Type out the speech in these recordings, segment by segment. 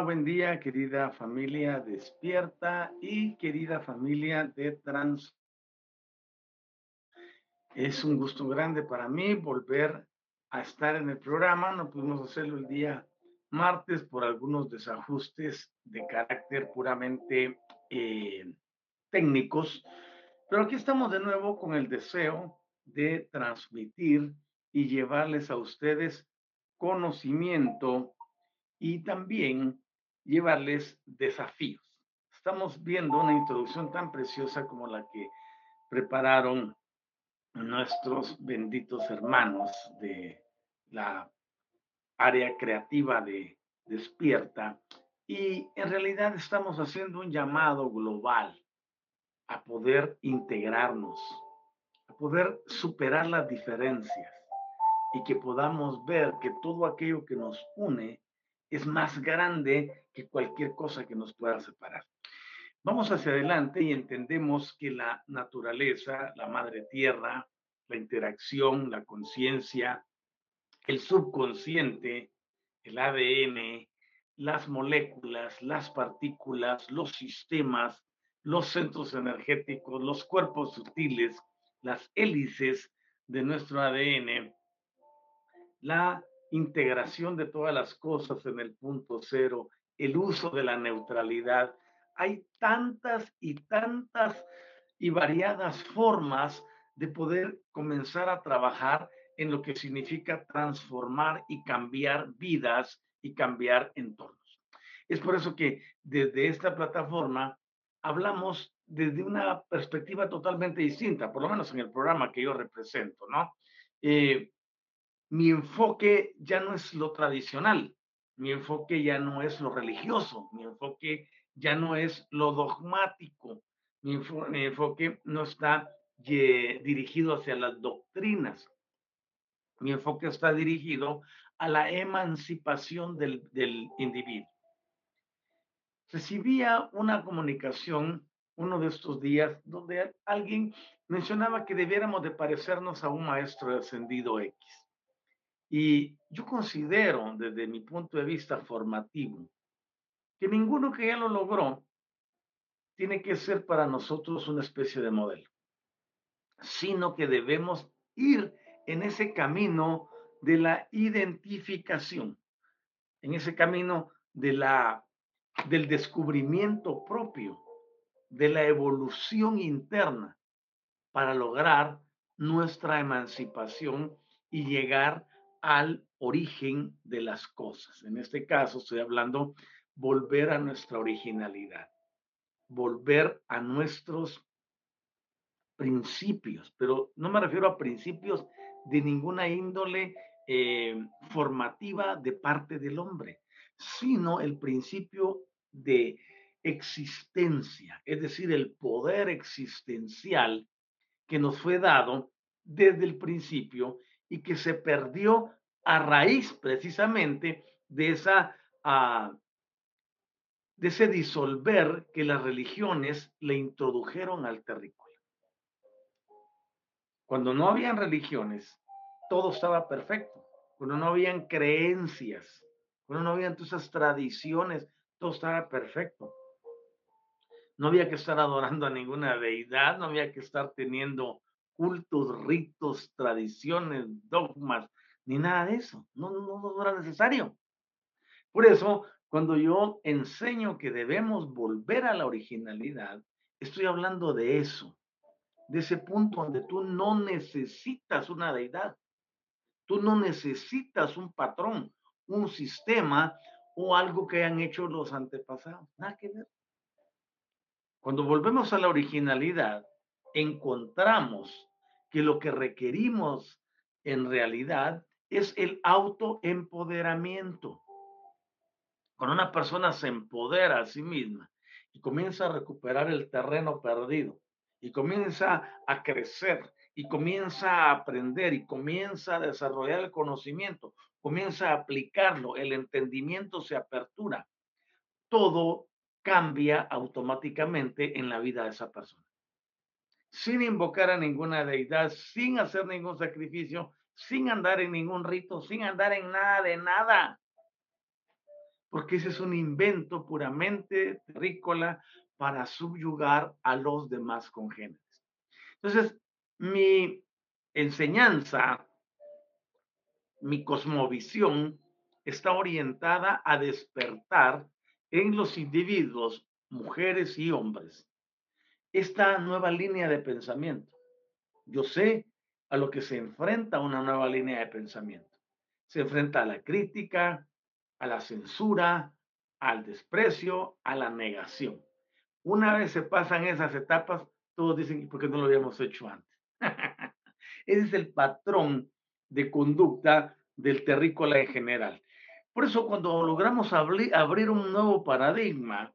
Buen día, querida familia despierta y querida familia de Trans. Es un gusto grande para mí volver a estar en el programa. No pudimos hacerlo el día martes por algunos desajustes de carácter puramente eh, técnicos, pero aquí estamos de nuevo con el deseo de transmitir y llevarles a ustedes conocimiento y también llevarles desafíos. Estamos viendo una introducción tan preciosa como la que prepararon nuestros benditos hermanos de la área creativa de Despierta y en realidad estamos haciendo un llamado global a poder integrarnos, a poder superar las diferencias y que podamos ver que todo aquello que nos une es más grande que cualquier cosa que nos pueda separar. Vamos hacia adelante y entendemos que la naturaleza, la madre tierra, la interacción, la conciencia, el subconsciente, el ADN, las moléculas, las partículas, los sistemas, los centros energéticos, los cuerpos sutiles, las hélices de nuestro ADN, la integración de todas las cosas en el punto cero, el uso de la neutralidad. Hay tantas y tantas y variadas formas de poder comenzar a trabajar en lo que significa transformar y cambiar vidas y cambiar entornos. Es por eso que desde esta plataforma hablamos desde una perspectiva totalmente distinta, por lo menos en el programa que yo represento, ¿no? Eh, mi enfoque ya no es lo tradicional, mi enfoque ya no es lo religioso, mi enfoque ya no es lo dogmático, mi, enfoque no está dirigido hacia las doctrinas, mi enfoque está dirigido a la emancipación del, individuo. Recibía una comunicación uno de estos días donde alguien mencionaba que debiéramos de parecernos a un maestro ascendido X. Y yo considero, desde mi punto de vista formativo, que ninguno que ya lo logró tiene que ser para nosotros una especie de modelo, sino que debemos ir en ese camino de la identificación, en ese camino de la, del descubrimiento propio, de la evolución interna, para lograr nuestra emancipación y llegar al origen de las cosas. En este caso estoy hablando volver a nuestra originalidad, volver a nuestros principios, pero no me refiero a principios de ninguna índole eh, formativa de parte del hombre, sino el principio de existencia, es decir, el poder existencial que nos fue dado desde el principio y que se perdió a raíz precisamente de esa ah, de ese disolver que las religiones le introdujeron al terrícola. Cuando no habían religiones, todo estaba perfecto. Cuando no habían creencias, cuando no habían todas esas tradiciones, todo estaba perfecto. No había que estar adorando a ninguna deidad, no había que estar teniendo cultos, ritos, tradiciones, dogmas, ni nada de eso. No, no, no era necesario. Por eso, cuando yo enseño que debemos volver a la originalidad, estoy hablando de eso, de ese punto donde tú no necesitas una deidad, tú no necesitas un patrón, un sistema o algo que hayan hecho los antepasados, nada que ver. Cuando volvemos a la originalidad, encontramos que lo que requerimos en realidad es el autoempoderamiento. Cuando una persona se empodera a sí misma y comienza a recuperar el terreno perdido y comienza a crecer y comienza a aprender y comienza a desarrollar el conocimiento, comienza a aplicarlo, el entendimiento se apertura, todo cambia automáticamente en la vida de esa persona. Sin invocar a ninguna deidad, sin hacer ningún sacrificio, sin andar en ningún rito, sin andar en nada de nada. Porque ese es un invento puramente terrícola para subyugar a los demás congéneres. Entonces, mi enseñanza, mi cosmovisión está orientada a despertar en los individuos, mujeres y hombres, esta nueva línea de pensamiento. Yo sé a lo que se enfrenta una nueva línea de pensamiento. Se enfrenta a la crítica, a la censura, al desprecio, a la negación. Una vez se pasan esas etapas, todos dicen, ¿por qué no lo habíamos hecho antes? Ese es el patrón de conducta del terrícola en general. Por eso cuando logramos abrir un nuevo paradigma,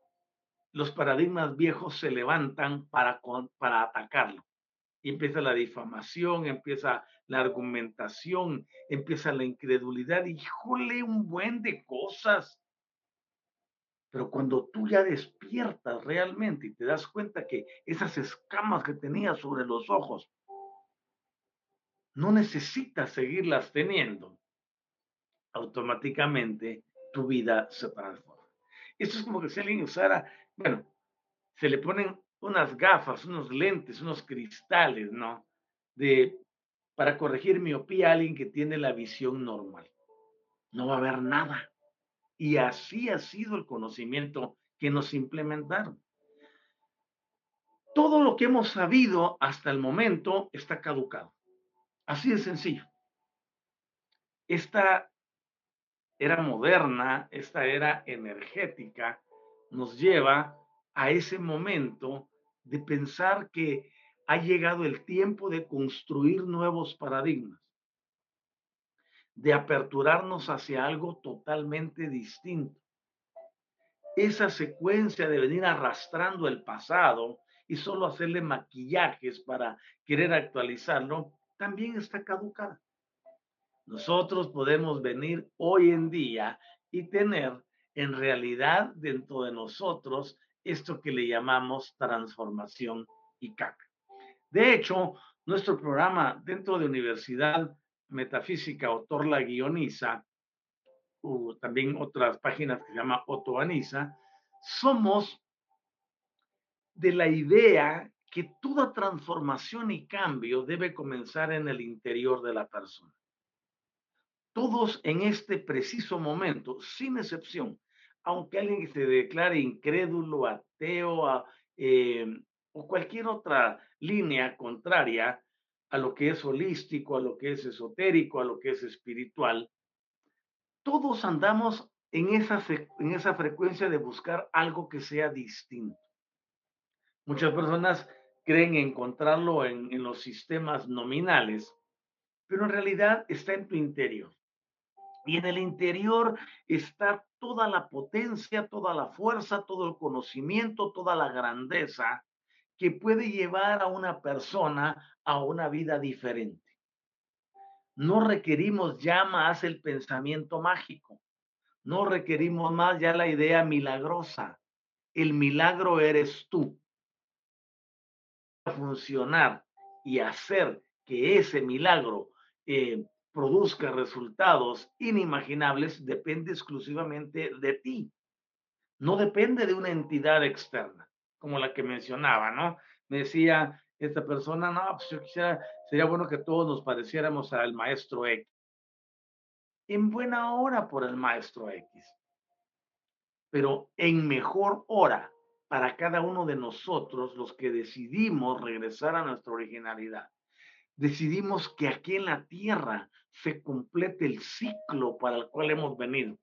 los paradigmas viejos se levantan para, para atacarlo. Y empieza la difamación, empieza la argumentación, empieza la incredulidad, híjole, un buen de cosas. Pero cuando tú ya despiertas realmente y te das cuenta que esas escamas que tenías sobre los ojos, no necesitas seguirlas teniendo, automáticamente tu vida se transforma. Esto es como que si alguien usara, bueno, se le ponen unas gafas, unos lentes, unos cristales, ¿no? De, para corregir miopía a alguien que tiene la visión normal. No va a ver nada. Y así ha sido el conocimiento que nos implementaron. Todo lo que hemos sabido hasta el momento está caducado. Así de sencillo. Esta era moderna, esta era energética, nos lleva a ese momento de pensar que ha llegado el tiempo de construir nuevos paradigmas, de aperturarnos hacia algo totalmente distinto. Esa secuencia de venir arrastrando el pasado y solo hacerle maquillajes para querer actualizarlo, también está caducada. Nosotros podemos venir hoy en día y tener en realidad dentro de nosotros esto que le llamamos transformación y CAC. De hecho, nuestro programa dentro de Universidad Metafísica Autor la Guioniza, o también otras páginas que se llama Otoaniza, somos de la idea que toda transformación y cambio debe comenzar en el interior de la persona todos en este preciso momento, sin excepción, aunque alguien se declare incrédulo, ateo eh, o cualquier otra línea contraria a lo que es holístico, a lo que es esotérico, a lo que es espiritual, todos andamos en esa, en esa frecuencia de buscar algo que sea distinto. Muchas personas creen encontrarlo en, en los sistemas nominales, pero en realidad está en tu interior. Y en el interior está toda la potencia, toda la fuerza, todo el conocimiento, toda la grandeza que puede llevar a una persona a una vida diferente. No requerimos ya más el pensamiento mágico, no requerimos más ya la idea milagrosa. El milagro eres tú. Funcionar y hacer que ese milagro eh, produzca resultados inimaginables depende exclusivamente de ti. No depende de una entidad externa, como la que mencionaba, ¿no? Me decía esta persona, no, pues yo quisiera, sería bueno que todos nos pareciéramos al maestro X. En buena hora por el maestro X, pero en mejor hora para cada uno de nosotros, los que decidimos regresar a nuestra originalidad decidimos que aquí en la tierra se complete el ciclo para el cual hemos venido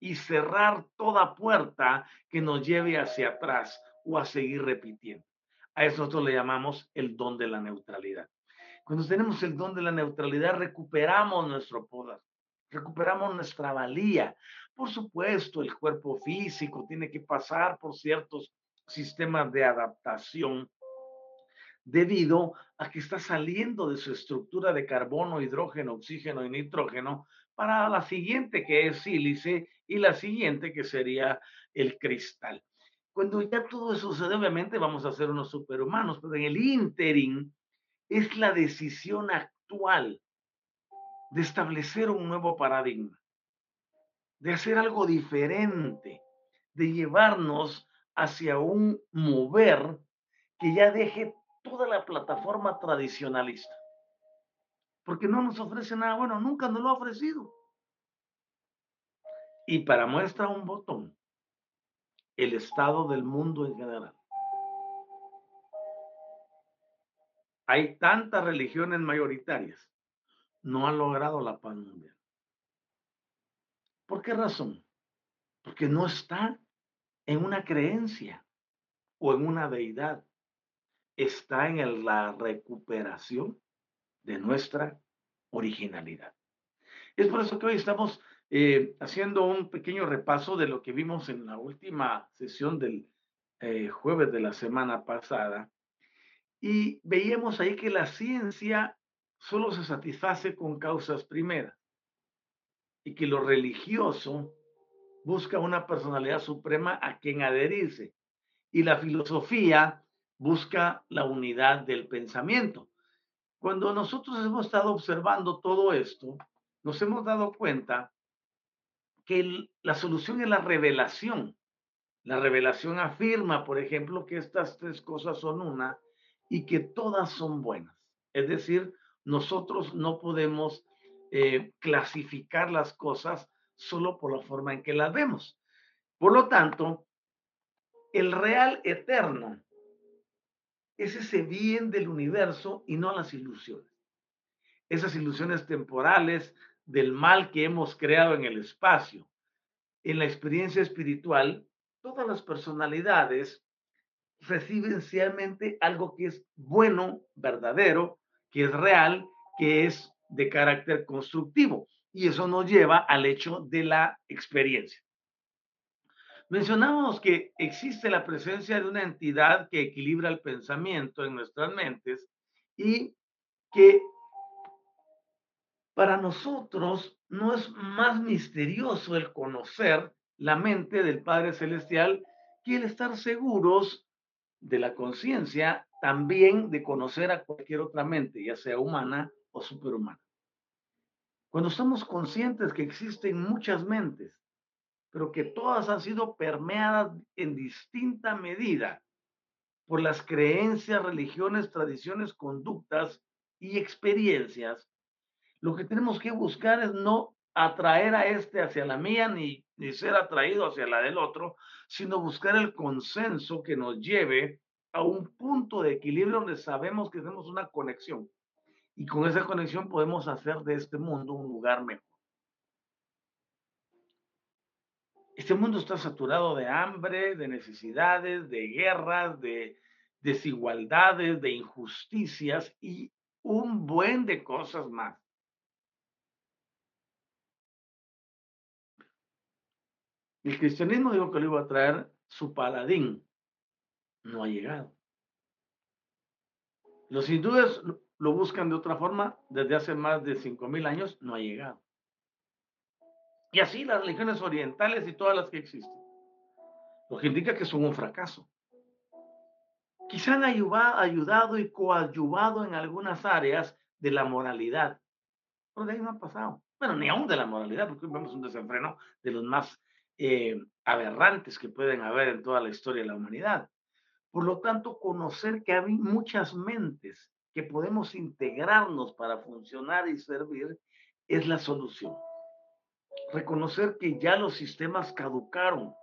y cerrar toda puerta que nos lleve hacia atrás o a seguir repitiendo. A eso nosotros le llamamos el don de la neutralidad. Cuando tenemos el don de la neutralidad, recuperamos nuestro poder, recuperamos nuestra valía. Por supuesto, el cuerpo físico tiene que pasar por ciertos sistemas de adaptación debido a que está saliendo de su estructura de carbono, hidrógeno, oxígeno y nitrógeno para la siguiente que es sílice y la siguiente que sería el cristal. Cuando ya todo eso sucede, obviamente vamos a ser unos superhumanos, pero en el ínterin es la decisión actual de establecer un nuevo paradigma, de hacer algo diferente, de llevarnos hacia un mover que ya deje toda la plataforma tradicionalista. Porque no nos ofrece nada bueno, nunca nos lo ha ofrecido. Y para muestra un botón, el estado del mundo en general. Hay tantas religiones mayoritarias, no han logrado la paz mundial. ¿Por qué razón? Porque no está en una creencia o en una deidad está en la recuperación de nuestra originalidad. Es por eso que hoy estamos eh, haciendo un pequeño repaso de lo que vimos en la última sesión del eh, jueves de la semana pasada y veíamos ahí que la ciencia solo se satisface con causas primeras y que lo religioso busca una personalidad suprema a quien adherirse y la filosofía busca la unidad del pensamiento. Cuando nosotros hemos estado observando todo esto, nos hemos dado cuenta que la solución es la revelación. La revelación afirma, por ejemplo, que estas tres cosas son una y que todas son buenas. Es decir, nosotros no podemos eh, clasificar las cosas solo por la forma en que las vemos. Por lo tanto, el real eterno es ese bien del universo y no las ilusiones. Esas ilusiones temporales del mal que hemos creado en el espacio. En la experiencia espiritual, todas las personalidades reciben realmente algo que es bueno, verdadero, que es real, que es de carácter constructivo. Y eso nos lleva al hecho de la experiencia. Mencionamos que existe la presencia de una entidad que equilibra el pensamiento en nuestras mentes y que para nosotros no es más misterioso el conocer la mente del Padre Celestial que el estar seguros de la conciencia, también de conocer a cualquier otra mente, ya sea humana o superhumana. Cuando estamos conscientes que existen muchas mentes pero que todas han sido permeadas en distinta medida por las creencias, religiones, tradiciones, conductas y experiencias, lo que tenemos que buscar es no atraer a este hacia la mía ni, ni ser atraído hacia la del otro, sino buscar el consenso que nos lleve a un punto de equilibrio donde sabemos que tenemos una conexión. Y con esa conexión podemos hacer de este mundo un lugar mejor. Este mundo está saturado de hambre, de necesidades, de guerras, de desigualdades, de injusticias y un buen de cosas más. El cristianismo dijo que lo iba a traer su paladín. No ha llegado. Los hindúes lo buscan de otra forma desde hace más de 5.000 años, no ha llegado. Y así las religiones orientales y todas las que existen. Lo que indica que son un fracaso. Quizá han ayudado y coadyuvado en algunas áreas de la moralidad, pero de ahí no ha pasado. Bueno, ni aún de la moralidad, porque vemos un desenfreno de los más eh, aberrantes que pueden haber en toda la historia de la humanidad. Por lo tanto, conocer que hay muchas mentes que podemos integrarnos para funcionar y servir es la solución. Reconocer que ya los sistemas caducaron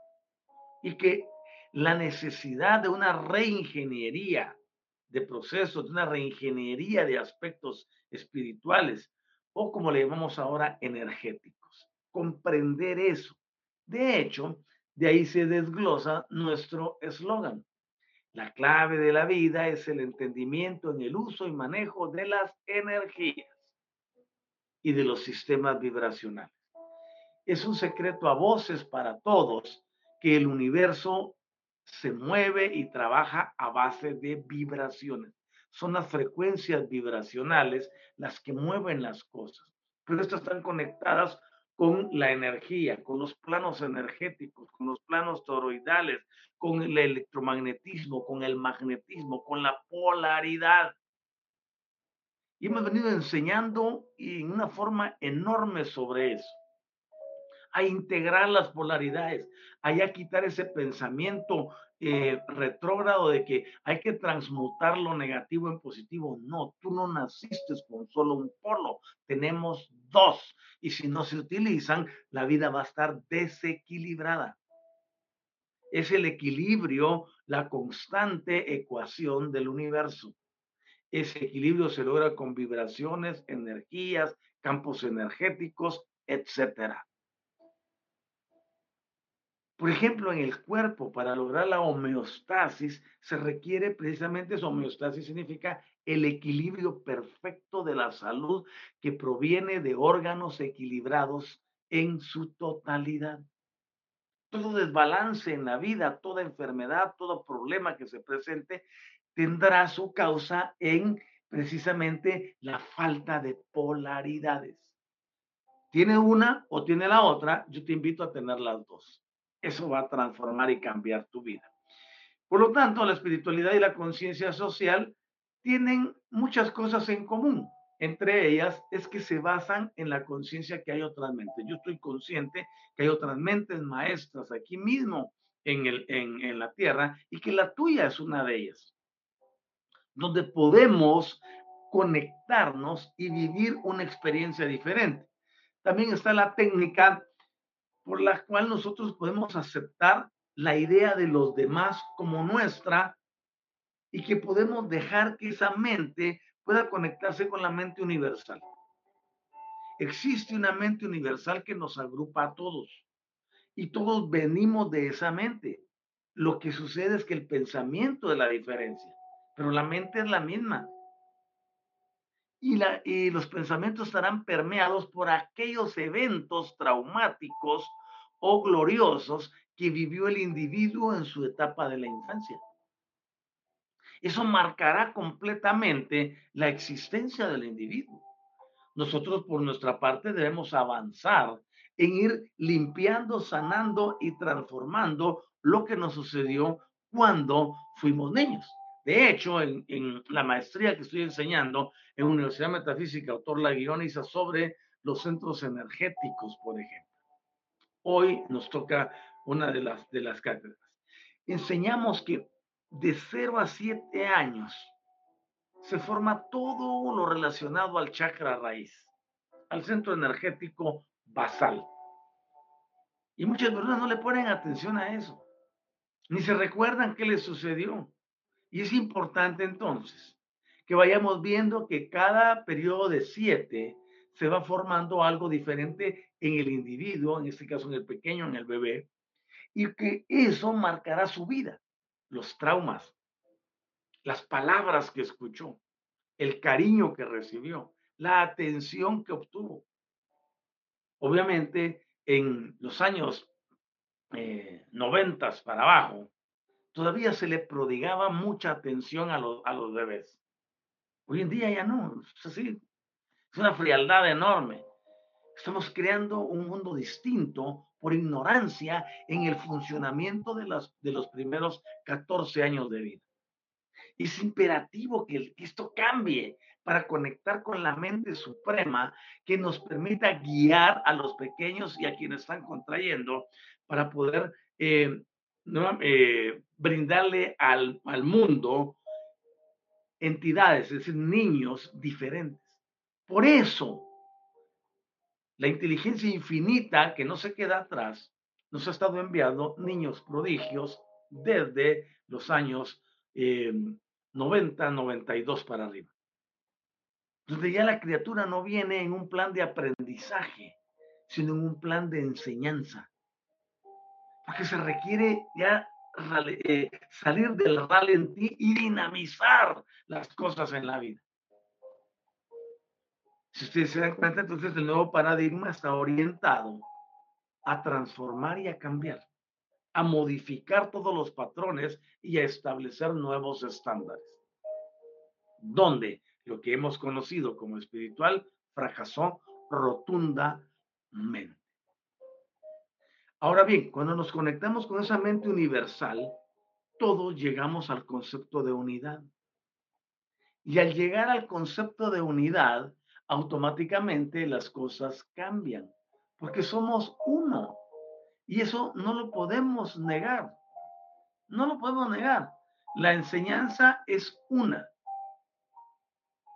y que la necesidad de una reingeniería de procesos, de una reingeniería de aspectos espirituales o como le llamamos ahora energéticos. Comprender eso de hecho, de ahí se desglosa nuestro eslogan. La clave de la vida es el entendimiento en el uso y manejo de las energías y de los sistemas vibracionales. Es un secreto a voces para todos que el universo se mueve y trabaja a base de vibraciones. Son las frecuencias vibracionales las que mueven las cosas, pero estas están conectadas con la energía, con los planos energéticos, con los planos toroidales, con el electromagnetismo, con el magnetismo, con la polaridad. Y hemos venido enseñando en una forma enorme sobre eso, a integrar las polaridades, a quitar ese pensamiento eh, retrógrado de que hay que transmutar lo negativo en positivo. No, tú no naciste con solo un polo, tenemos dos. Y si no se utilizan, la vida va a estar desequilibrada. Es el equilibrio, la constante ecuación del universo. Ese equilibrio se logra con vibraciones, energías, campos energéticos, etcétera. Por ejemplo, en el cuerpo, para lograr la homeostasis, se requiere precisamente esa homeostasis, significa el equilibrio perfecto de la salud que proviene de órganos equilibrados en su totalidad. Todo desbalance en la vida, toda enfermedad, todo problema que se presente, tendrá su causa en precisamente la falta de polaridades. Tiene una o tiene la otra, yo te invito a tener las dos eso va a transformar y cambiar tu vida. Por lo tanto, la espiritualidad y la conciencia social tienen muchas cosas en común. Entre ellas es que se basan en la conciencia que hay otras mentes. Yo estoy consciente que hay otras mentes maestras aquí mismo en, el, en, en la tierra y que la tuya es una de ellas, donde podemos conectarnos y vivir una experiencia diferente. También está la técnica por la cual nosotros podemos aceptar la idea de los demás como nuestra y que podemos dejar que esa mente pueda conectarse con la mente universal. Existe una mente universal que nos agrupa a todos y todos venimos de esa mente. Lo que sucede es que el pensamiento es la diferencia, pero la mente es la misma y, los pensamientos estarán permeados por aquellos eventos traumáticos o gloriosos que vivió el individuo en su etapa de la infancia. Eso marcará completamente la existencia del individuo. Nosotros por nuestra parte debemos avanzar en ir limpiando, sanando y transformando lo que nos sucedió cuando fuimos niños. De hecho, en, la maestría que estoy enseñando en Universidad Metafísica, autor La guioniza sobre los centros energéticos, por ejemplo. Hoy nos toca una de las, cátedras. Enseñamos que de 0 a 7 años se forma todo lo relacionado al chakra raíz, al centro energético basal. Y muchas personas no le ponen atención a eso, ni se recuerdan qué les sucedió. Y es importante entonces que vayamos viendo que cada periodo de siete se va formando algo diferente en el individuo, en este caso en el pequeño, en el bebé, y que eso marcará su vida, los traumas, las palabras que escuchó, el cariño que recibió, la atención que obtuvo. Obviamente, en los años eh, noventas para abajo, todavía se le prodigaba mucha atención a, los, a los bebés. Hoy en día ya no, es así, es una frialdad enorme. Estamos creando un mundo distinto por ignorancia en el funcionamiento de, las, de los primeros 14 años de vida. Es imperativo que esto cambie para conectar con la mente suprema que nos permita guiar a los pequeños y a quienes están contrayendo para poder eh, eh, brindarle al, al mundo entidades, es decir, niños diferentes. Por eso, la inteligencia infinita que no se queda atrás nos ha estado enviando niños prodigios desde los años 90, eh, 92 para arriba. Donde ya la criatura no viene en un plan de aprendizaje, sino en un plan de enseñanza. Porque se requiere ya eh, salir del ralentí y dinamizar las cosas en la vida. Si ustedes se dan cuenta, entonces el nuevo paradigma está orientado a transformar y a cambiar, a modificar todos los patrones y a establecer nuevos estándares. Donde lo que hemos conocido como espiritual fracasó rotundamente. Ahora bien, cuando nos conectamos con esa mente universal, todos llegamos al concepto de unidad. Y al llegar al concepto de unidad, automáticamente las cosas cambian, porque somos uno. Y eso no lo podemos negar. No lo podemos negar. La enseñanza es una.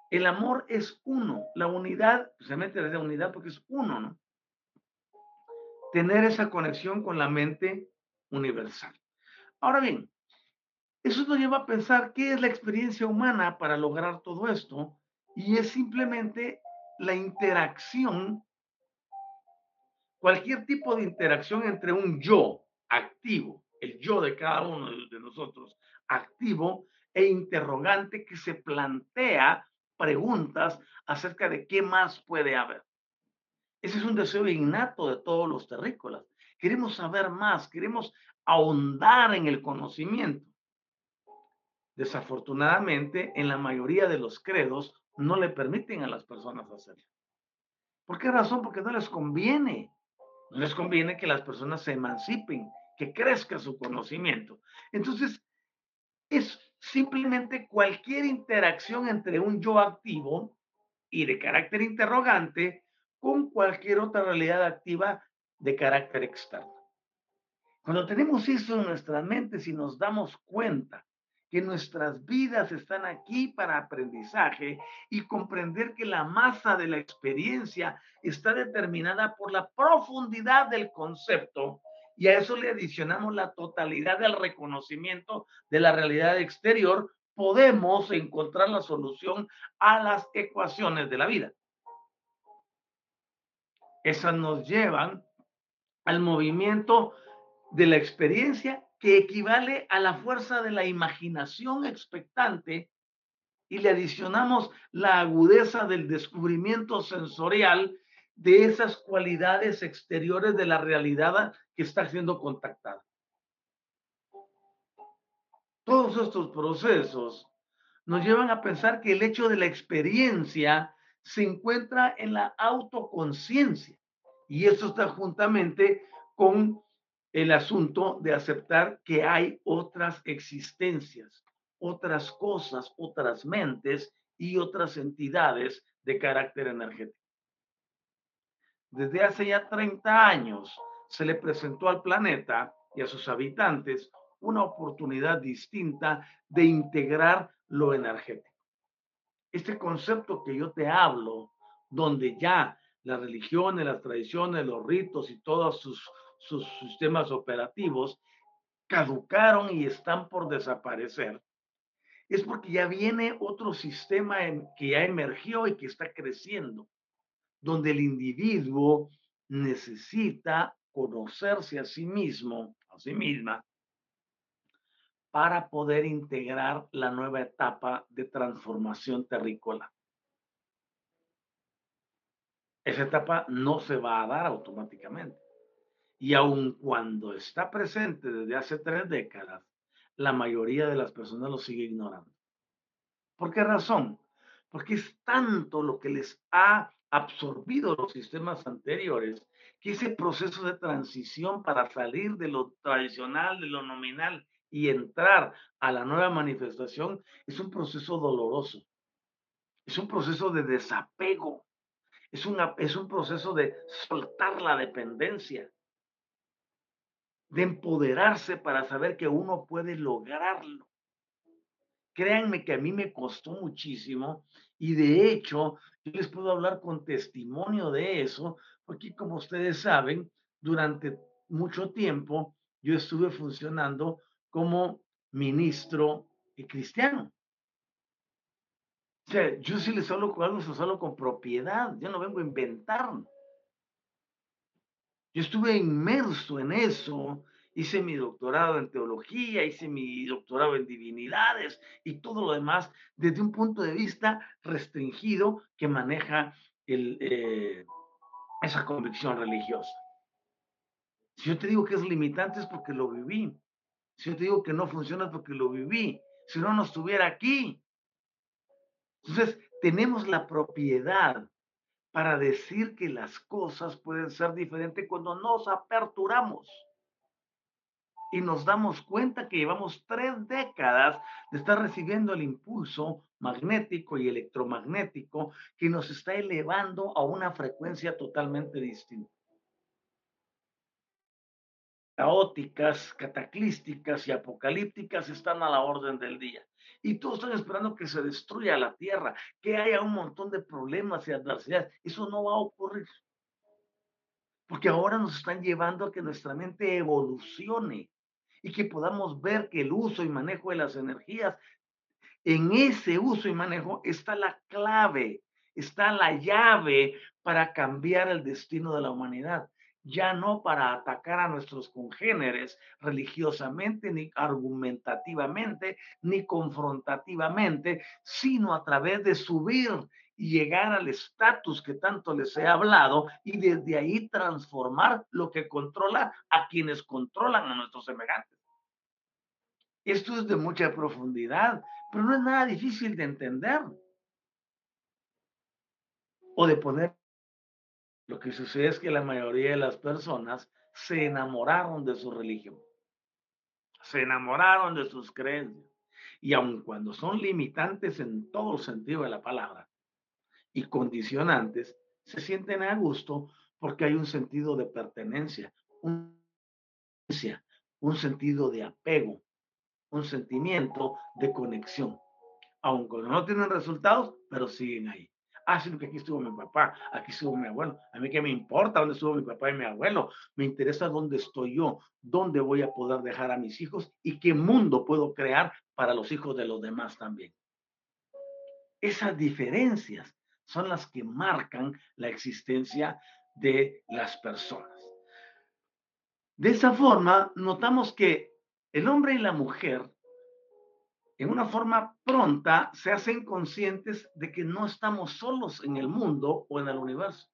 El amor es uno. La unidad, se mete la unidad porque es uno, ¿no? Tener esa conexión con la mente universal. Ahora bien, eso nos lleva a pensar qué es la experiencia humana para lograr todo esto y es simplemente la interacción, cualquier tipo de interacción entre un yo activo, el yo de cada uno de nosotros activo e interrogante que se plantea preguntas acerca de qué más puede haber. Ese es un deseo innato de todos los terrícolas. Queremos saber más, queremos ahondar en el conocimiento. Desafortunadamente, en la mayoría de los credos no le permiten a las personas hacerlo. ¿Por qué razón? Porque no les conviene. No les conviene que las personas se emancipen, que crezca su conocimiento. Entonces, es simplemente cualquier interacción entre un yo activo y de carácter interrogante con cualquier otra realidad activa de carácter externo. Cuando tenemos eso en nuestras mentes y nos damos cuenta que nuestras vidas están aquí para aprendizaje y comprender que la masa de la experiencia está determinada por la profundidad del concepto y a eso le adicionamos la totalidad del reconocimiento de la realidad exterior, podemos encontrar la solución a las ecuaciones de la vida. Esas nos llevan al movimiento de la experiencia que equivale a la fuerza de la imaginación expectante y le adicionamos la agudeza del descubrimiento sensorial de esas cualidades exteriores de la realidad que está siendo contactada. Todos estos procesos nos llevan a pensar que el hecho de la experiencia se encuentra en la autoconciencia. Y eso está juntamente con el asunto de aceptar que hay otras existencias, otras cosas, otras mentes y otras entidades de carácter energético. Desde hace ya 30 años se le presentó al planeta y a sus habitantes una oportunidad distinta de integrar lo energético. Este concepto que yo te hablo, donde ya las religiones, las tradiciones, los ritos y todos sus, sistemas operativos caducaron y están por desaparecer, es porque ya viene otro sistema que ya emergió y que está creciendo, donde el individuo necesita conocerse a sí mismo, a sí misma, para poder integrar la nueva etapa de transformación terrícola. Esa etapa no se va a dar automáticamente. Y aun cuando está presente desde hace tres décadas, la mayoría de las personas lo sigue ignorando. ¿Por qué razón? Porque es tanto lo que les ha absorbido los sistemas anteriores que ese proceso de transición para salir de lo tradicional, de lo nominal y entrar a la nueva manifestación es un proceso doloroso. Es un proceso de desapego. Es, una, es un proceso de soltar la dependencia, de empoderarse para saber que uno puede lograrlo. Créanme que a mí me costó muchísimo y de hecho yo les puedo hablar con testimonio de eso, porque como ustedes saben, durante mucho tiempo yo estuve funcionando como ministro cristiano. O sea, yo sí les hablo con algo, hablo con propiedad, yo no vengo a inventar. Yo estuve inmerso en eso, hice mi doctorado en teología, hice mi doctorado en divinidades y todo lo demás desde un punto de vista restringido que maneja eh, esa convicción religiosa. Si yo te digo que es limitante es porque lo viví. Si yo te digo que no funciona es porque lo viví. Si no, no estuviera aquí. Entonces, tenemos la propiedad para decir que las cosas pueden ser diferentes cuando nos aperturamos. Y nos damos cuenta que llevamos tres décadas de estar recibiendo el impulso magnético y electromagnético que nos está elevando a una frecuencia totalmente distinta. Caóticas, cataclísticas y apocalípticas están a la orden del día. Y todos están esperando que se destruya la tierra, que haya un montón de problemas y adversidades. Eso no va a ocurrir. Porque ahora nos están llevando a que nuestra mente evolucione y que podamos ver que el uso y manejo de las energías en ese uso y manejo está la clave, está la llave para cambiar el destino de la humanidad. Ya no para atacar a nuestros congéneres religiosamente, ni argumentativamente, ni confrontativamente, sino a través de subir y llegar al estatus que tanto les he hablado y desde ahí transformar lo que controla a quienes controlan a nuestros semejantes. Esto es de mucha profundidad pero no es nada difícil de entender o de poner. Lo que sucede es que la mayoría de las personas se enamoraron de su religión, se enamoraron de sus creencias. Y aun cuando son limitantes en todo sentido de la palabra y condicionantes, se sienten a gusto porque hay un sentido de pertenencia, un, sentido de apego, un sentimiento de conexión. Aunque no tienen resultados, pero siguen ahí. Ah, sí, que aquí estuvo mi papá, aquí estuvo mi abuelo. A mí qué me importa dónde estuvo mi papá y mi abuelo. Me interesa dónde estoy yo, dónde voy a poder dejar a mis hijos y qué mundo puedo crear para los hijos de los demás también. Esas diferencias son las que marcan la existencia de las personas. De esa forma, notamos que el hombre y la mujer, en una forma pronta, se hacen conscientes de que no estamos solos en el mundo o en el universo,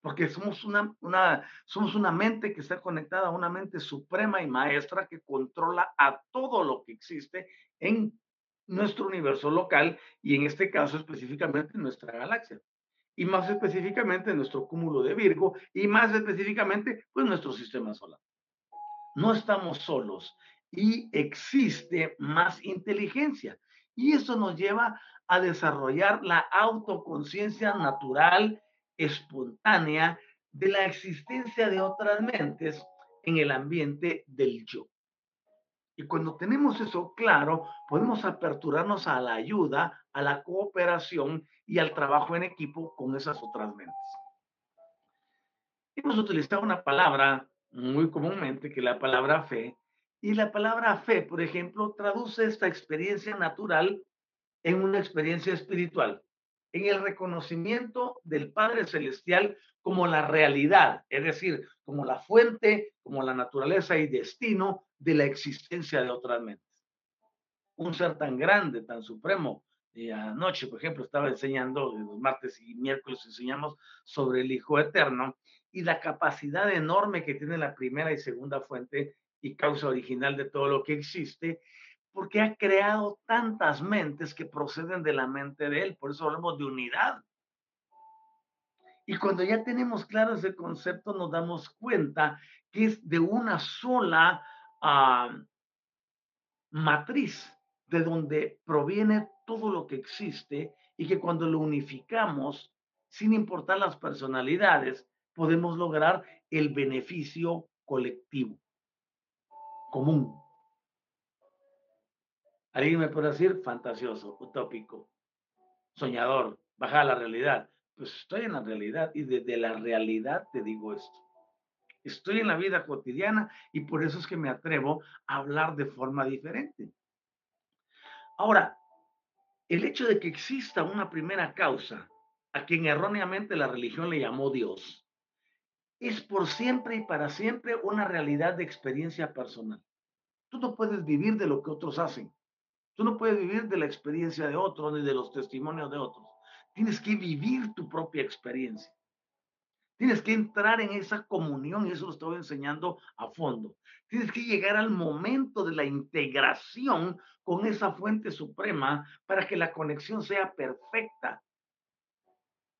porque somos una, una, somos una mente que está conectada a una mente suprema y maestra que controla a todo lo que existe en nuestro universo local y en este caso específicamente en nuestra galaxia. Y más específicamente en nuestro cúmulo de Virgo y más específicamente pues nuestro sistema solar. No estamos solos y existe más inteligencia. Y eso nos lleva a desarrollar la autoconciencia natural, espontánea, de la existencia de otras mentes en el ambiente del yo. Y cuando tenemos eso claro, podemos aperturarnos a la ayuda, a la cooperación y al trabajo en equipo con esas otras mentes. Hemos utilizado una palabra muy comúnmente que la palabra fe. Y la palabra fe, por ejemplo, traduce esta experiencia natural en una experiencia espiritual, en el reconocimiento del Padre Celestial como la realidad, es decir, como la fuente, como la naturaleza y destino de la existencia de otras mentes. un ser tan grande, tan supremo. Y anoche, por ejemplo, estaba enseñando, los martes y miércoles enseñamos sobre el Hijo Eterno y la capacidad enorme que tiene la primera y segunda fuente y causa original de todo lo que existe, porque ha creado tantas mentes que proceden de la mente de Él. Por eso hablamos de unidad. Y cuando ya tenemos claro ese concepto, nos damos cuenta que es de una sola uh, matriz de donde proviene todo lo que existe y que cuando lo unificamos, sin importar las personalidades, podemos lograr el beneficio colectivo, común. Alguien me puede decir fantasioso, utópico, soñador, baja a la realidad. Pues estoy en la realidad y desde la realidad te digo esto. Estoy en la vida cotidiana y por eso es que me atrevo a hablar de forma diferente. Ahora, el hecho de que exista una primera causa, a quien erróneamente la religión le llamó Dios, es por siempre y para siempre una realidad de experiencia personal. Tú no puedes vivir de lo que otros hacen. Tú no puedes vivir de la experiencia de otros ni de los testimonios de otros. Tienes que vivir tu propia experiencia. Tienes que entrar en esa comunión y eso lo estoy enseñando a fondo. Tienes que llegar al momento de la integración con esa fuente suprema para que la conexión sea perfecta.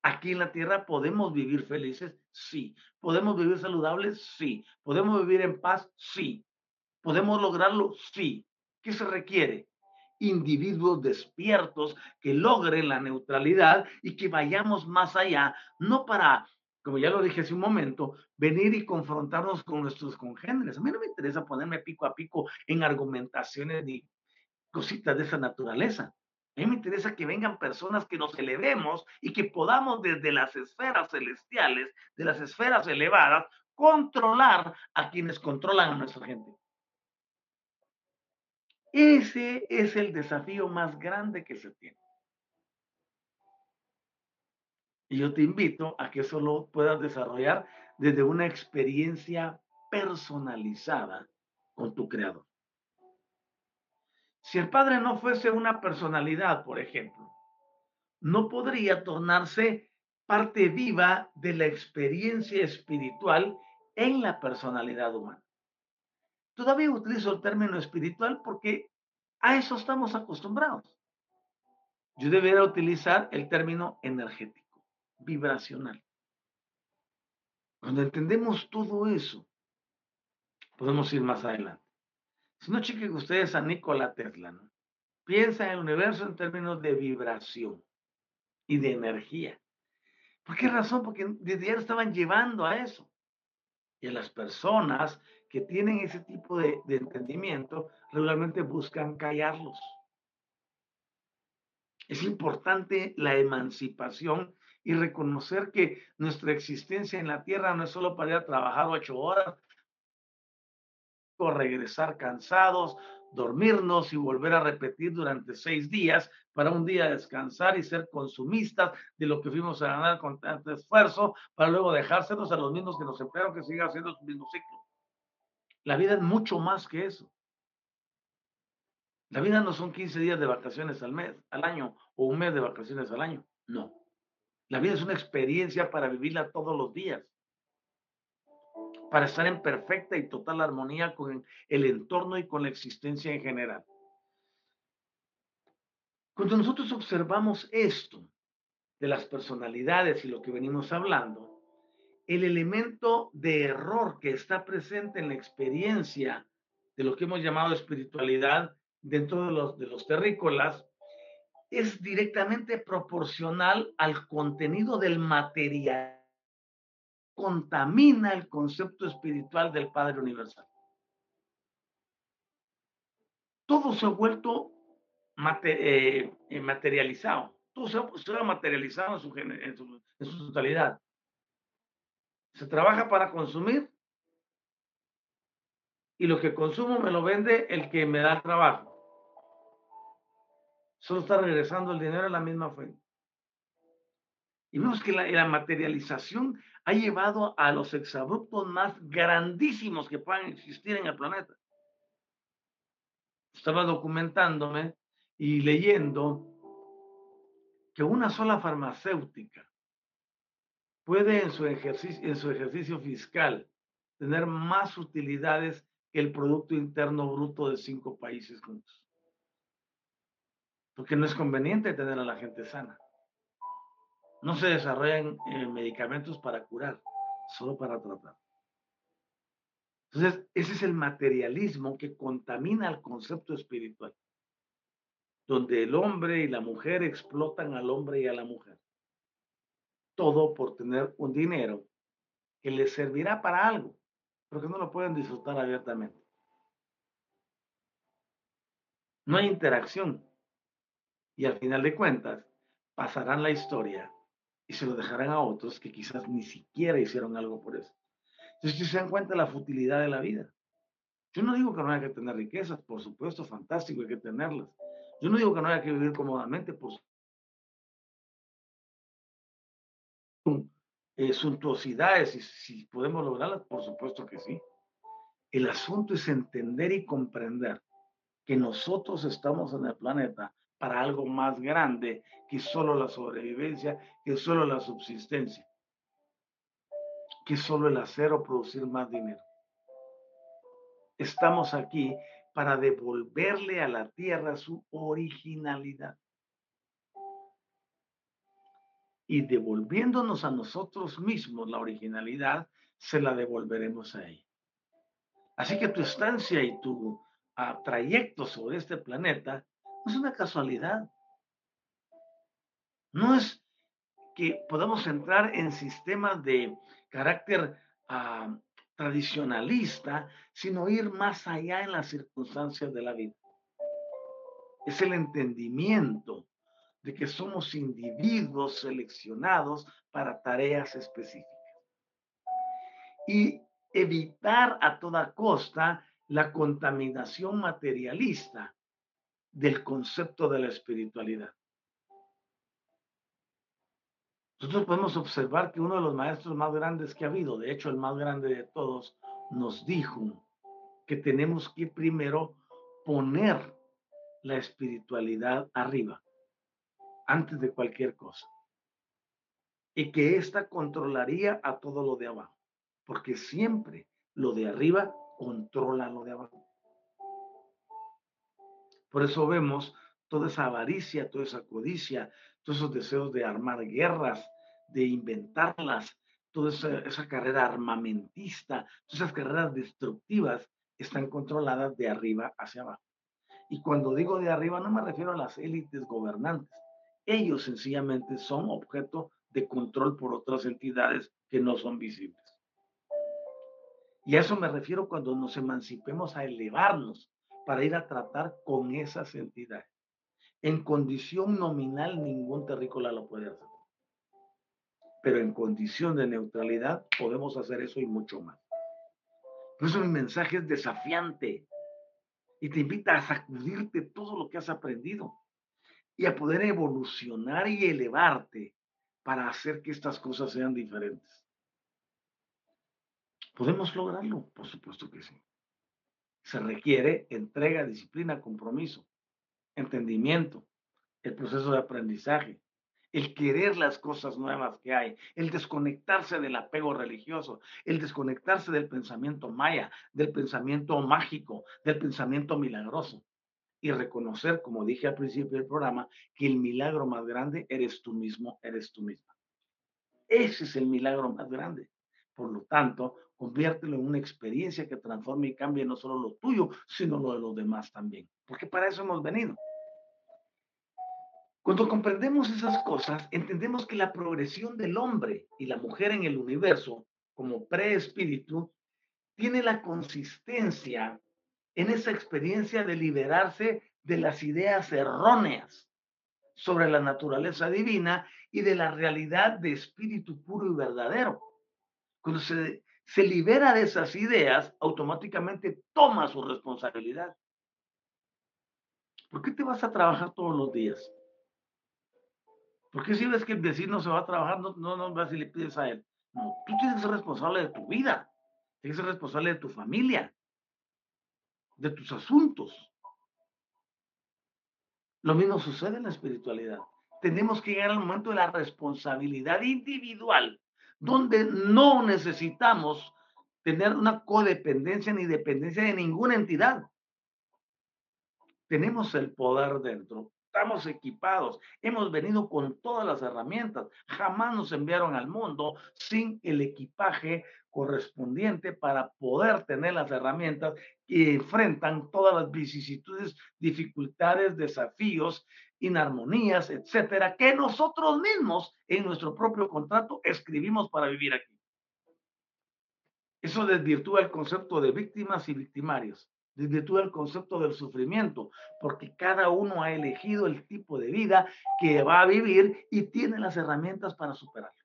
Aquí en la tierra podemos vivir felices, sí. Podemos vivir saludables, sí. Podemos vivir en paz, sí. Podemos lograrlo, sí. ¿Qué se requiere? individuos despiertos que logren la neutralidad y que vayamos más allá, no para como ya lo dije hace un momento, venir y confrontarnos con nuestros congéneres. A mí no me interesa ponerme pico a pico en argumentaciones ni cositas de esa naturaleza. A mí me interesa que vengan personas que nos elevemos y que podamos desde las esferas celestiales, de las esferas elevadas, controlar a quienes controlan a nuestra gente. Ese es el desafío más grande que se tiene. Y yo te invito a que eso lo puedas desarrollar desde una experiencia personalizada con tu creador. Si el padre no fuese una personalidad, por ejemplo, no podría tornarse parte viva de la experiencia espiritual en la personalidad humana. Todavía utilizo el término espiritual porque a eso estamos acostumbrados. Yo debería utilizar el término energético vibracional. Cuando entendemos todo eso, podemos ir más adelante. Si no, chequen ustedes a Nikola Tesla, ¿no? Piensa en el universo en términos de vibración y de energía. ¿Por qué razón? Porque desde ya estaban llevando a eso. Y a las personas que tienen ese tipo de, entendimiento regularmente buscan callarlos. Es importante la emancipación y reconocer que nuestra existencia en la tierra no es solo para ir a trabajar ocho horas regresar cansados, dormirnos y volver a repetir durante seis días para un día descansar y ser consumistas de lo que fuimos a ganar con tanto esfuerzo para luego dejárselos a los mismos que nos emplearon que siga haciendo su mismo ciclo. La vida es mucho más que eso. La vida no son 15 días de vacaciones al mes, al año, o un mes de vacaciones al año. No. La vida es una experiencia para vivirla todos los días, para estar en perfecta y total armonía con el entorno y con la existencia en general. Cuando nosotros observamos esto de las personalidades y lo que venimos hablando, el elemento de error que está presente en la experiencia de lo que hemos llamado espiritualidad dentro de los, de terrícolas es directamente proporcional al contenido del material. Contamina el concepto espiritual del Padre Universal. Todo se ha vuelto eh, eh, materializado. Todo se ha, materializado en su, totalidad. Se trabaja para consumir y lo que consumo me lo vende el que me da trabajo. Solo está regresando el dinero a la misma fuente. Y vemos que la, materialización ha llevado a los exabruptos más grandísimos que puedan existir en el planeta. estaba documentándome y leyendo que una sola farmacéutica puede en su ejercicio, en su ejercicio fiscal tener más utilidades que el Producto Interno Bruto de cinco países juntos. Porque no es conveniente tener a la gente sana. No se desarrollan eh, medicamentos para curar, solo para tratar. Entonces, ese es el materialismo que contamina el concepto espiritual, donde el hombre y la mujer explotan al hombre y a la mujer. Todo por tener un dinero que les servirá para algo, pero que no lo pueden disfrutar abiertamente. No hay interacción. Y al final de cuentas, pasarán la historia y se lo dejarán a otros que quizás ni siquiera hicieron algo por eso. Entonces, si se dan cuenta de la futilidad de la vida. Yo no digo que no haya que tener riquezas, por supuesto, fantástico, hay que tenerlas. Yo no digo que no haya que vivir cómodamente, por eh, suntuosidades, si podemos lograrlas, por supuesto que sí. El asunto es entender y comprender que nosotros estamos en el planeta para algo más grande que solo la sobrevivencia, que solo la subsistencia, que solo el hacer o producir más dinero. Estamos aquí para devolverle a la tierra su originalidad. Y devolviéndonos a nosotros mismos la originalidad, se la devolveremos a ella. Así que tu estancia y tu ah, trayecto sobre este planeta es una casualidad. No es que podamos entrar en sistemas de carácter ah, tradicionalista, sino ir más allá en las circunstancias de la vida. Es el entendimiento de que somos individuos seleccionados para tareas específicas. Y evitar a toda costa la contaminación materialista del concepto de la espiritualidad. Nosotros podemos observar que uno de los maestros más grandes que ha habido, de hecho el más grande de todos, nos dijo que tenemos que primero poner la espiritualidad arriba, antes de cualquier cosa. Y que ésta controlaría a todo lo de abajo, porque siempre lo de arriba controla lo de abajo. Por eso vemos toda esa avaricia, toda esa codicia, todos esos deseos de armar guerras, de inventarlas, toda esa, carrera armamentista, todas esas carreras destructivas están controladas de arriba hacia abajo. Y cuando digo de arriba no me refiero a las élites gobernantes. Ellos sencillamente son objeto de control por otras entidades que no son visibles. Y a eso me refiero cuando nos emancipemos a elevarnos para ir a tratar con esas entidades. En condición nominal, ningún terrícola lo puede hacer. Pero en condición de neutralidad, podemos hacer eso y mucho más. Por eso mi mensaje es desafiante y te invita a sacudirte todo lo que has aprendido y a poder evolucionar y elevarte para hacer que estas cosas sean diferentes. ¿Podemos lograrlo? Por supuesto que sí se requiere entrega, disciplina, compromiso, entendimiento, el proceso de aprendizaje, el querer las cosas nuevas que hay, el desconectarse del apego religioso, el desconectarse del pensamiento maya, del pensamiento mágico, del pensamiento milagroso y reconocer, como dije al principio del programa, que el milagro más grande eres tú mismo, eres tú misma. Ese es el milagro más grande. Por lo tanto, conviértelo en una experiencia que transforme y cambie no solo lo tuyo, sino lo de los demás también. Porque para eso hemos venido. Cuando comprendemos esas cosas, entendemos que la progresión del hombre y la mujer en el universo, como preespíritu, tiene la consistencia en esa experiencia de liberarse de las ideas erróneas sobre la naturaleza divina y de la realidad de espíritu puro y verdadero. Cuando se se libera de esas ideas, automáticamente toma su responsabilidad. ¿Por qué te vas a trabajar todos los días? ¿Por qué si ves que el vecino se va a trabajar, no, no, vas y le pides a él? No, tú tienes que ser responsable de tu vida, tienes que ser responsable de tu familia, de tus asuntos. Lo mismo sucede en la espiritualidad. Tenemos que llegar al momento de la responsabilidad individual, donde no necesitamos tener una codependencia ni dependencia de ninguna entidad. Tenemos el poder dentro, estamos equipados, hemos venido con todas las herramientas. Jamás nos enviaron al mundo sin el equipaje correspondiente para poder tener las herramientas que enfrentan todas las vicisitudes, dificultades, desafíos, inarmonías, etcétera, que nosotros mismos en nuestro propio contrato escribimos para vivir aquí. Eso desvirtúa el concepto de víctimas y victimarios, desvirtúa el concepto del sufrimiento, porque cada uno ha elegido el tipo de vida que va a vivir y tiene las herramientas para superarlo.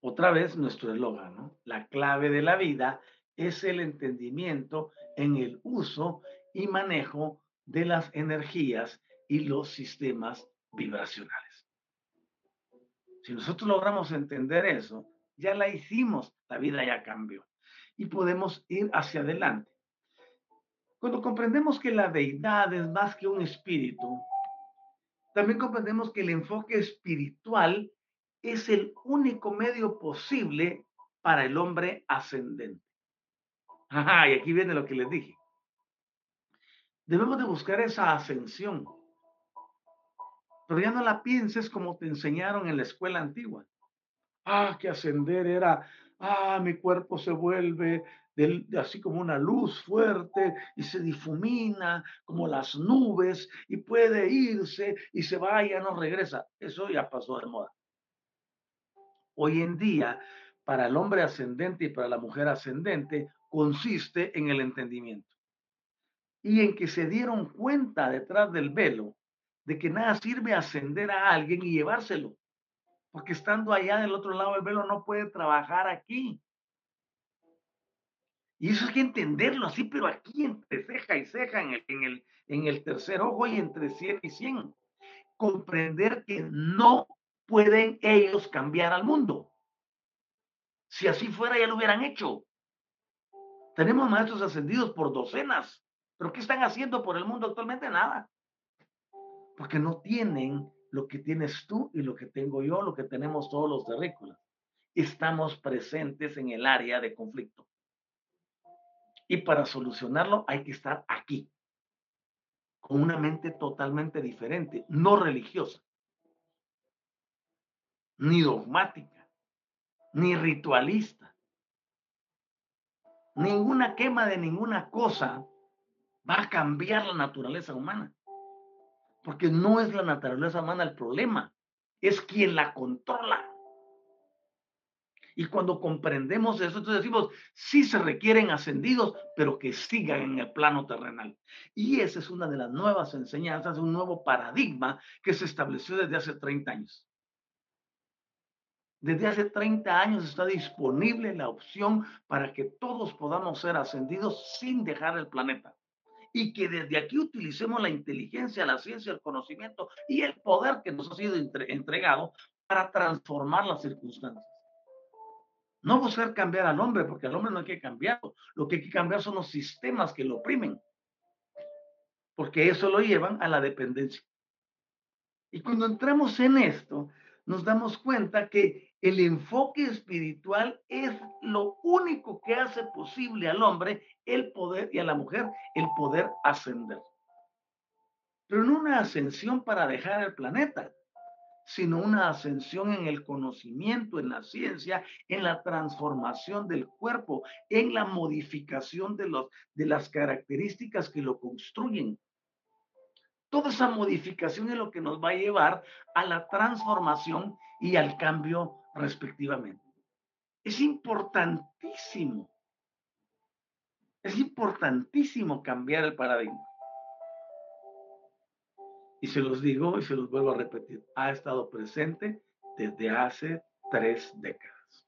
Otra vez nuestro eslogan, ¿no? La clave de la vida es el entendimiento en el uso y manejo de las energías y los sistemas vibracionales. Si nosotros logramos entender eso, ya la hicimos, la vida ya cambió y podemos ir hacia adelante. Cuando comprendemos que la deidad es más que un espíritu, también comprendemos que el enfoque espiritual es el único medio posible para el hombre ascendente. Ajá, y aquí viene lo que les dije. Debemos de buscar esa ascensión. Pero ya no la pienses como te enseñaron en la escuela antigua. Ah, que ascender era, ah, mi cuerpo se vuelve así como una luz fuerte y se difumina como las nubes y puede irse y se vaya, no regresa. Eso ya pasó de moda. Hoy en día, para el hombre ascendente y para la mujer ascendente, consiste en el entendimiento y en que se dieron cuenta detrás del velo de que nada sirve ascender a alguien y llevárselo, porque estando allá del otro lado del velo no puede trabajar aquí. Y eso hay que entenderlo así, pero aquí entre ceja y ceja, en el, en el, en el tercer ojo y entre 100 y 100. Comprender que no pueden ellos cambiar al mundo. Si así fuera, ya lo hubieran hecho. Tenemos maestros ascendidos por docenas ¿Pero qué están haciendo por el mundo actualmente? Nada. Porque no tienen lo que tienes tú y lo que tengo yo, lo que tenemos todos los terrícolas. Estamos presentes en el área de conflicto. Y para solucionarlo hay que estar aquí, con una mente totalmente diferente, no religiosa, ni dogmática, ni ritualista. Ninguna quema de ninguna cosa va a cambiar la naturaleza humana. Porque no es la naturaleza humana el problema, es quien la controla. Y cuando comprendemos eso, entonces decimos, sí se requieren ascendidos, pero que sigan en el plano terrenal. Y esa es una de las nuevas enseñanzas, un nuevo paradigma que se estableció desde hace 30 años. Desde hace 30 años está disponible la opción para que todos podamos ser ascendidos sin dejar el planeta y que desde aquí utilicemos la inteligencia, la ciencia, el conocimiento y el poder que nos ha sido entregado para transformar las circunstancias. No buscar cambiar al hombre, porque al hombre no hay que cambiarlo. Lo que hay que cambiar son los sistemas que lo oprimen, porque eso lo llevan a la dependencia. Y cuando entramos en esto, nos damos cuenta que el enfoque espiritual es lo único que hace posible al hombre el poder y a la mujer el poder ascender. Pero no una ascensión para dejar el planeta, sino una ascensión en el conocimiento, en la ciencia, en la transformación del cuerpo, en la modificación de, los, de las características que lo construyen. Toda esa modificación es lo que nos va a llevar a la transformación y al cambio respectivamente. Es importantísimo, es importantísimo cambiar el paradigma. Y se los digo y se los vuelvo a repetir, ha estado presente desde hace tres décadas.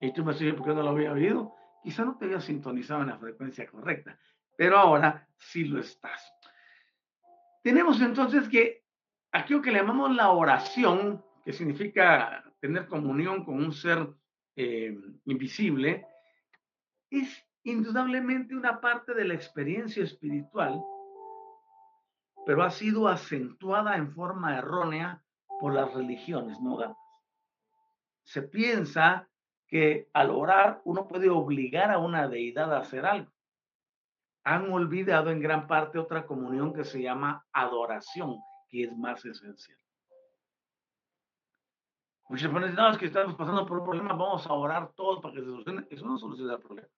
Y tú me sigues porque no lo había oído. Quizá no te había sintonizado en la frecuencia correcta, pero ahora sí lo estás. Tenemos entonces que aquello que llamamos la oración, que significa tener comunión con un ser eh, invisible, es indudablemente una parte de la experiencia espiritual, pero ha sido acentuada en forma errónea por las religiones modernas. Se piensa que al orar uno puede obligar a una deidad a hacer algo. Han olvidado en gran parte otra comunión que se llama adoración, que es más esencial. Muchos ponen, no, es que estamos pasando por un problema, vamos a orar todos para que se solucione. Eso no soluciona el problema.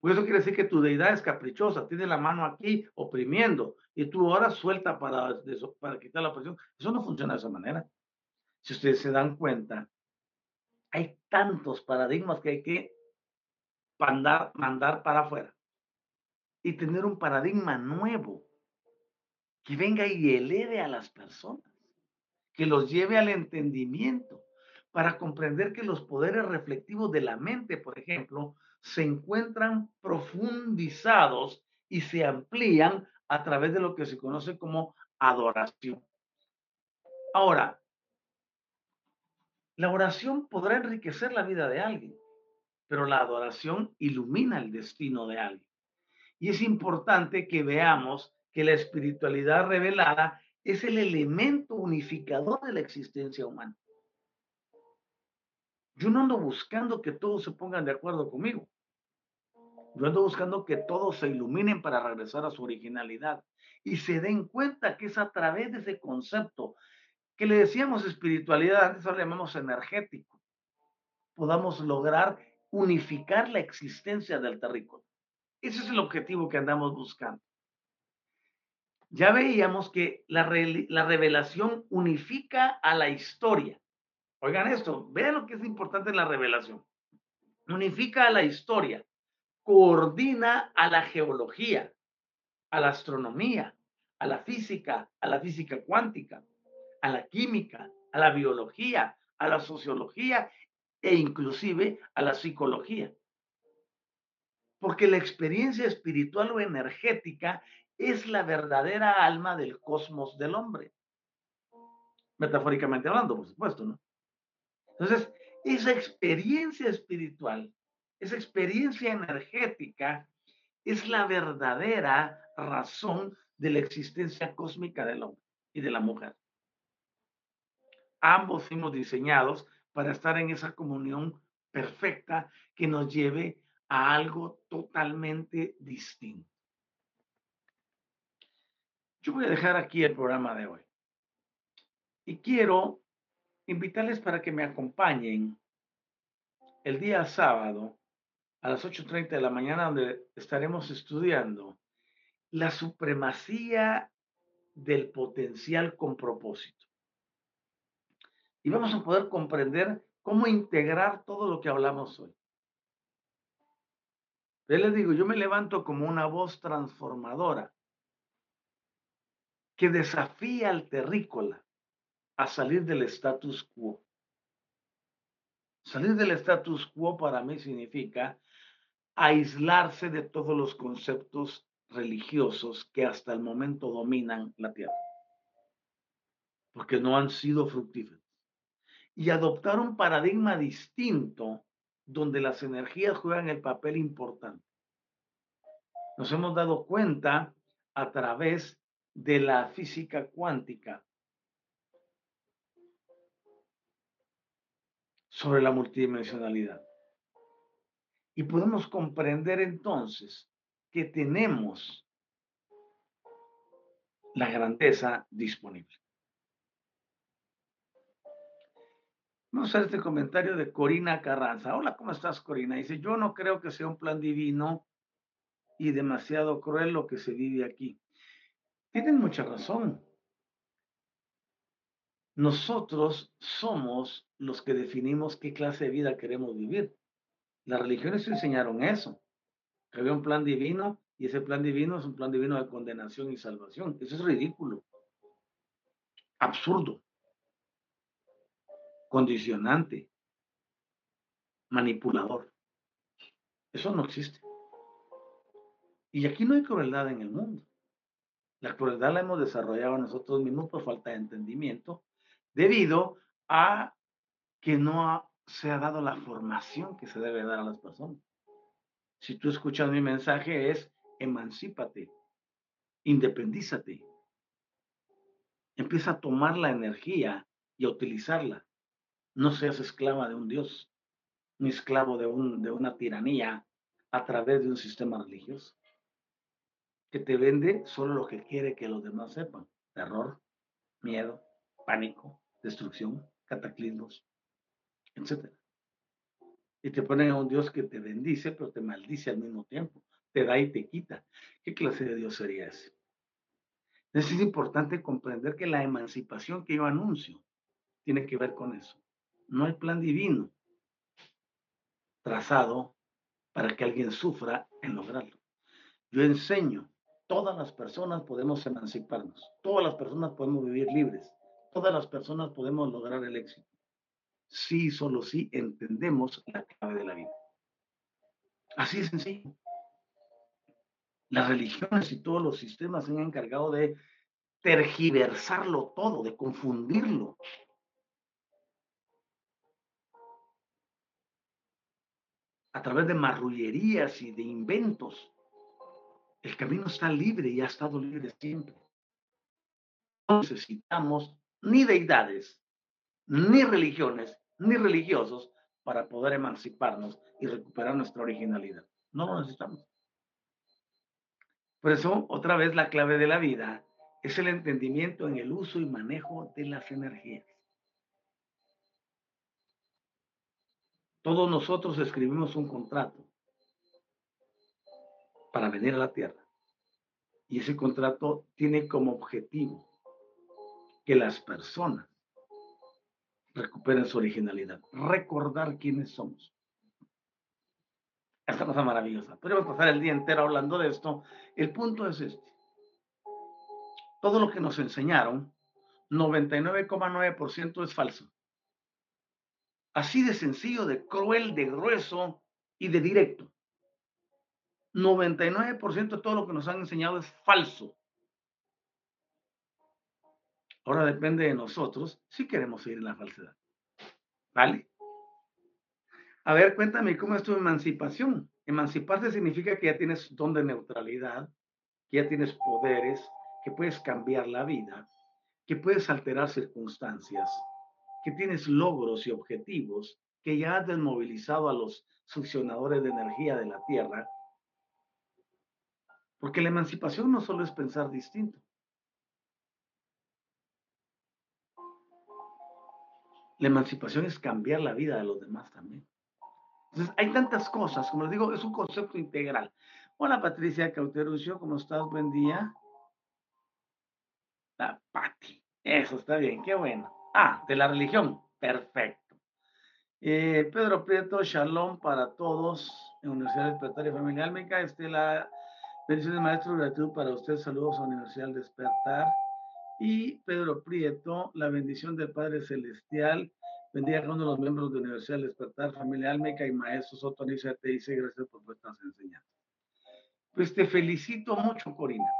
Por eso quiere decir que tu deidad es caprichosa, tiene la mano aquí oprimiendo y tú ahora suelta para, para quitar la presión. Eso no funciona de esa manera. Si ustedes se dan cuenta, hay tantos paradigmas que hay que mandar, mandar para afuera y tener un paradigma nuevo que venga y eleve a las personas, que los lleve al entendimiento para comprender que los poderes reflectivos de la mente, por ejemplo, se encuentran profundizados y se amplían a través de lo que se conoce como adoración. Ahora, la oración podrá enriquecer la vida de alguien, pero la adoración ilumina el destino de alguien. Y es importante que veamos que la espiritualidad revelada es el elemento unificador de la existencia humana. Yo no ando buscando que todos se pongan de acuerdo conmigo. Yo ando buscando que todos se iluminen para regresar a su originalidad y se den cuenta que es a través de ese concepto que le decíamos espiritualidad, antes lo llamamos energético, podamos lograr unificar la existencia del terrícola. Ese es el objetivo que andamos buscando. Ya veíamos que la, la revelación unifica a la historia. Oigan esto, vean lo que es importante en la revelación. Unifica a la historia, coordina a la geología, a la astronomía, a la física, a la física cuántica, a la química, a la biología, a la sociología e inclusive a la psicología. Porque la experiencia espiritual o energética es la verdadera alma del cosmos del hombre. Metafóricamente hablando, por supuesto, ¿no? Entonces, esa experiencia espiritual, esa experiencia energética, es la verdadera razón de la existencia cósmica del hombre y de la mujer. Ambos fuimos diseñados para estar en esa comunión perfecta que nos lleve a algo totalmente distinto. Yo voy a dejar aquí el programa de hoy. Y quiero invitarles para que me acompañen el día sábado a las 8.30 de la mañana, donde estaremos estudiando la supremacía del potencial con propósito. Y vamos a poder comprender cómo integrar todo lo que hablamos hoy. Yo les digo, yo me levanto como una voz transformadora que desafía al terrícola a salir del status quo. Salir del status quo para mí significa aislarse de todos los conceptos religiosos que hasta el momento dominan la tierra, porque no han sido fructíferos. Y adoptar un paradigma distinto donde las energías juegan el papel importante. Nos hemos dado cuenta a través de la física cuántica sobre la multidimensionalidad. Y podemos comprender entonces que tenemos la grandeza disponible. Vamos a este comentario de Corina Carranza. Hola, ¿cómo estás, Corina? Dice, yo no creo que sea un plan divino y demasiado cruel lo que se vive aquí. Tienen mucha razón. Nosotros somos los que definimos qué clase de vida queremos vivir. Las religiones enseñaron eso, que había un plan divino y ese plan divino es un plan divino de condenación y salvación. Eso es ridículo, absurdo, condicionante, manipulador. Eso no existe. Y aquí no hay crueldad en el mundo. La crueldad la hemos desarrollado nosotros mismos por falta de entendimiento, debido a que no se ha dado la formación que se debe dar a las personas. si tú escuchas mi mensaje, es emancípate, independízate. Empieza a tomar la energía y a utilizarla. No seas esclava de un Dios, ni esclavo de, un, de una tiranía a través de un sistema religioso que te vende solo lo que quiere que los demás sepan. Terror, miedo, pánico, destrucción, cataclismos, etc. Y te ponen a un Dios que te bendice, pero te maldice al mismo tiempo. Te da y te quita. ¿Qué clase de Dios sería ese? Es importante comprender que la emancipación que yo anuncio tiene que ver con eso. No hay plan divino trazado para que alguien sufra en lograrlo. Yo enseño, todas las personas podemos emanciparnos, todas las personas podemos vivir libres, todas las personas podemos lograr el éxito. Sí, solo sí entendemos la clave de la vida. Así es sencillo. Las religiones y todos los sistemas se han encargado de tergiversarlo todo, de confundirlo. A través de marrullerías y de inventos. El camino está libre y ha estado libre siempre. Necesitamos ni deidades, ni religiones, ni religiosos para poder emanciparnos y recuperar nuestra originalidad. No lo necesitamos. Por eso, otra vez, la clave de la vida es el entendimiento en el uso y manejo de las energías. Todos nosotros escribimos un contrato para venir a la Tierra. Y ese contrato tiene como objetivo que las personas recuperen su originalidad, recordar quiénes somos esta cosa maravillosa. Podríamos pasar el día entero hablando de esto. El punto es este. Todo lo que nos enseñaron, 99,9% es falso. Así de sencillo, de cruel, de grueso y de directo. 99% de todo lo que nos han enseñado es falso. Ahora depende de nosotros si queremos seguir en la falsedad. ¿Vale? A ver, cuéntame, ¿cómo es tu emancipación? Emanciparse significa que ya tienes don de neutralidad, que ya tienes poderes, que puedes cambiar la vida, que puedes alterar circunstancias, que tienes logros y objetivos, que ya has desmovilizado a los succionadores de energía de la Tierra. Porque la emancipación no solo es pensar distinto. La emancipación es cambiar la vida de los demás también. Entonces, hay tantas cosas, como les digo, es un concepto integral. Hola Patricia Cauterucio, ¿cómo estás? Buen día. La Pati, eso está bien, qué bueno. Ah, de la religión, perfecto. Eh, Pedro Prieto, shalom para todos en Universidad Despertar y Familia Álmica. Estela, bendiciones maestro, gratitud para usted, saludos a Universidad Despertar. Y Pedro Prieto, la bendición del Padre Celestial Bendiga a uno de los miembros de Universidad del Despertar, familia Almeca y maestro Soto te dice gracias por vuestras enseñanzas. Pues te felicito mucho, Corina.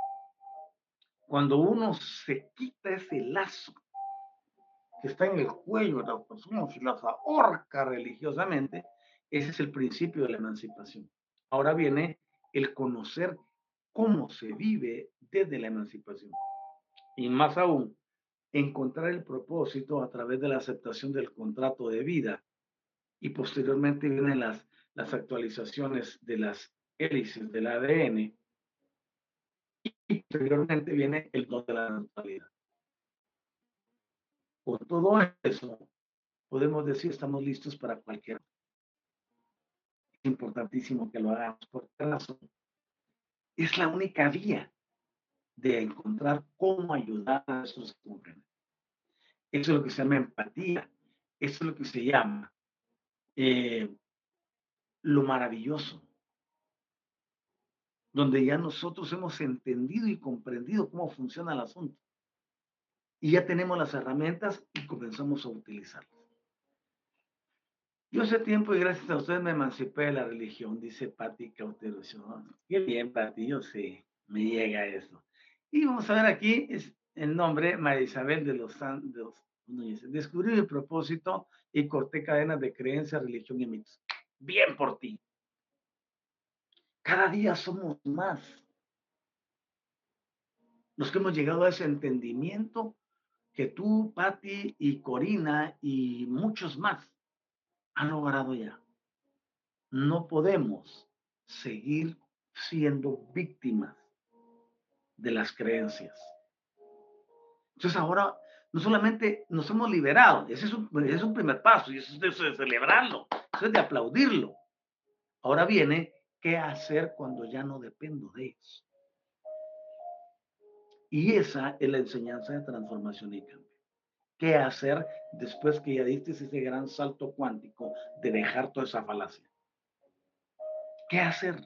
Cuando uno se quita ese lazo que está en el cuello de las personas y las ahorca religiosamente, ese es el principio de la emancipación. Ahora viene el conocer cómo se vive desde la emancipación. Y más aún, encontrar el propósito a través de la aceptación del contrato de vida. Y posteriormente vienen las, las actualizaciones de las hélices del ADN. Y posteriormente viene el don de la naturaleza. Por todo eso, podemos decir estamos listos para cualquier. Es importantísimo que lo hagamos por razón. Es la única vía de encontrar cómo ayudar a esos que eso es lo que se llama empatía. Eso es lo que se llama eh, lo maravilloso. Donde ya nosotros hemos entendido y comprendido cómo funciona el asunto. Y ya tenemos las herramientas y comenzamos a utilizarlas. Yo hace tiempo y gracias a ustedes me emancipé de la religión, dice Patti Cautero. Qué bien, Patti, yo sé, me llega eso. Y vamos a ver aquí, es el nombre María Isabel de los, Santos. Descubrí mi propósito y corté cadenas de creencia, religión y mitos. Bien por ti. Cada día somos más. Los que hemos llegado a ese entendimiento que tú, Patti y Corina y muchos más han logrado ya. No podemos seguir siendo víctimas de las creencias. Entonces ahora no solamente nos hemos liberado, ese es un, primer paso y eso es de celebrarlo, eso es de aplaudirlo. Ahora viene, ¿qué hacer cuando ya no dependo de ellos? Y esa es la enseñanza de transformación y cambio. ¿Qué hacer después que ya diste ese gran salto cuántico de dejar toda esa falacia? ¿Qué hacer?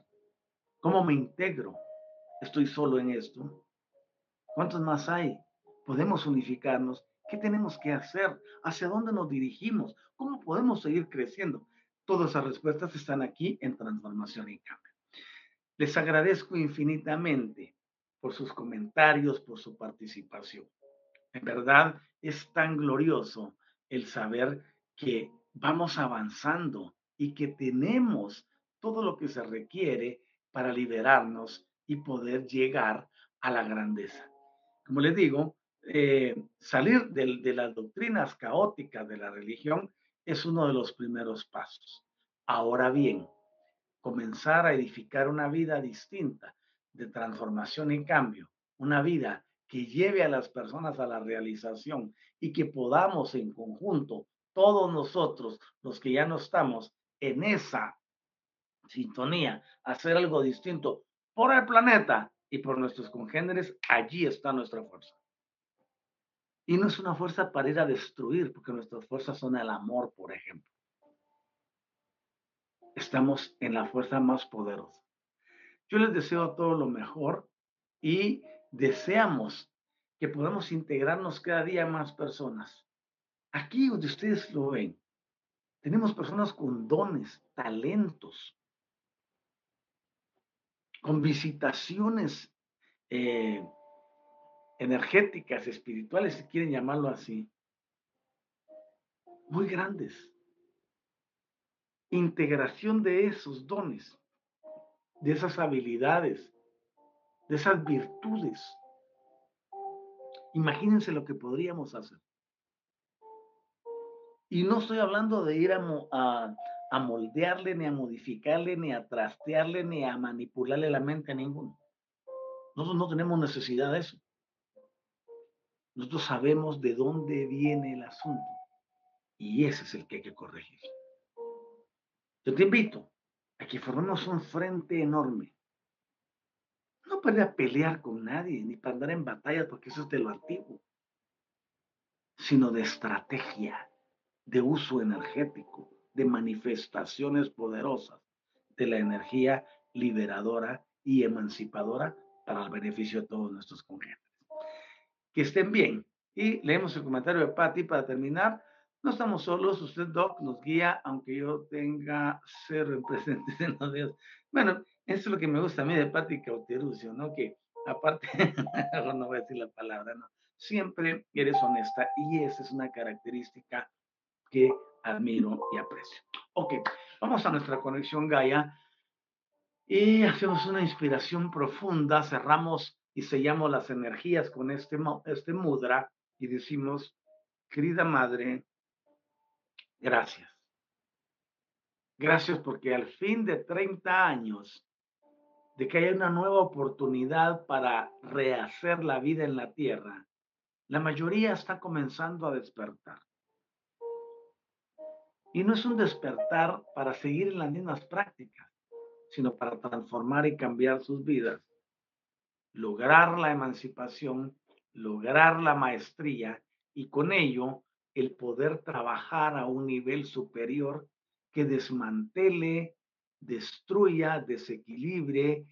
¿Cómo me integro? ¿Estoy solo en esto? ¿Cuántos más hay? podemos unificarnos, ¿qué tenemos que hacer? ¿Hacia dónde nos dirigimos? ¿Cómo podemos seguir creciendo? Todas esas respuestas están aquí en Transformación y Cambio. Les agradezco infinitamente por sus comentarios, por su participación. En verdad es tan glorioso el saber que vamos avanzando y que tenemos todo lo que se requiere para liberarnos y poder llegar a la grandeza. Como les digo, eh, salir de, las doctrinas caóticas de la religión es uno de los primeros pasos. Ahora bien, comenzar a edificar una vida distinta de transformación y cambio, una vida que lleve a las personas a la realización y que podamos en conjunto, todos nosotros, los que ya no estamos en esa sintonía, hacer algo distinto por el planeta y por nuestros congéneres, allí está nuestra fuerza. Y no es una fuerza para ir a destruir, porque nuestras fuerzas son el amor, por ejemplo. Estamos en la fuerza más poderosa. Yo les deseo todo lo mejor y deseamos que podamos integrarnos cada día más personas. Aquí donde ustedes lo ven, tenemos personas con dones, talentos, con visitaciones eh, energéticas, espirituales, si quieren llamarlo así, muy grandes. Integración de esos dones, de esas habilidades, de esas virtudes. Imagínense lo que podríamos hacer. Y no estoy hablando de ir a, a, moldearle, ni a modificarle, ni a trastearle, ni a manipularle la mente a ninguno. Nosotros no tenemos necesidad de eso. Nosotros sabemos de dónde viene el asunto y ese es el que hay que corregir. Yo te invito a que formemos un frente enorme. No para a pelear con nadie, ni para andar en batallas, porque eso es de lo antiguo, sino de estrategia, de uso energético, de manifestaciones poderosas de la energía liberadora y emancipadora para el beneficio de todos nuestros congéneres que estén bien. Y leemos el comentario de Patty para terminar. No estamos solos, usted, Doc, nos guía, aunque yo tenga cero en presentes en los días. Bueno, eso es lo que me gusta a mí de Patty Cauterucio, ¿no? Que aparte, no voy a decir la palabra, ¿no? Siempre eres honesta y esa es una característica que admiro y aprecio. Ok, vamos a nuestra conexión Gaia y hacemos una inspiración profunda, cerramos y sellamos las energías con este, este mudra y decimos, querida madre, gracias. Gracias porque al fin de 30 años de que haya una nueva oportunidad para rehacer la vida en la tierra, la mayoría está comenzando a despertar. Y no es un despertar para seguir en las mismas prácticas, sino para transformar y cambiar sus vidas lograr la emancipación, lograr la maestría y con ello el poder trabajar a un nivel superior que desmantele, destruya, desequilibre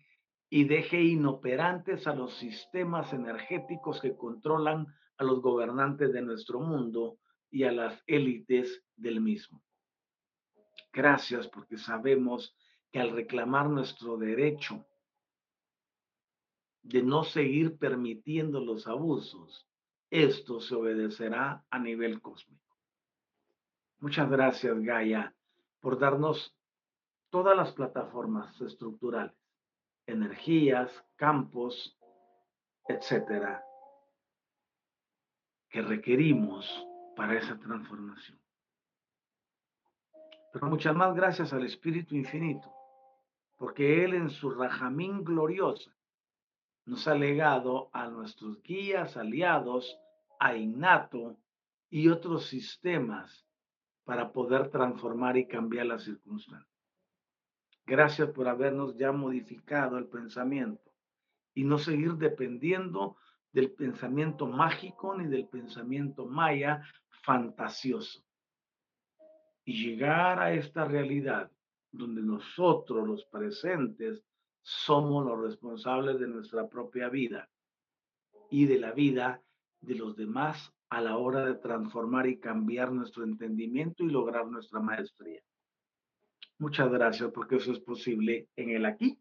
y deje inoperantes a los sistemas energéticos que controlan a los gobernantes de nuestro mundo y a las élites del mismo. Gracias porque sabemos que al reclamar nuestro derecho de no seguir permitiendo los abusos, esto se obedecerá a nivel cósmico. Muchas gracias, Gaia, por darnos todas las plataformas estructurales energías, campos, etcétera, que requerimos para esa transformación. Pero muchas más gracias al Espíritu Infinito, porque Él en su rajamín gloriosa nos ha legado a nuestros guías, aliados, a Innato y otros sistemas para poder transformar y cambiar las circunstancias. Gracias por habernos ya modificado el pensamiento y no seguir dependiendo del pensamiento mágico ni del pensamiento maya fantasioso. Y llegar a esta realidad donde nosotros, los presentes, somos los responsables de nuestra propia vida y de la vida de los demás a la hora de transformar y cambiar nuestro entendimiento y lograr nuestra maestría. Muchas gracias porque eso es posible en el aquí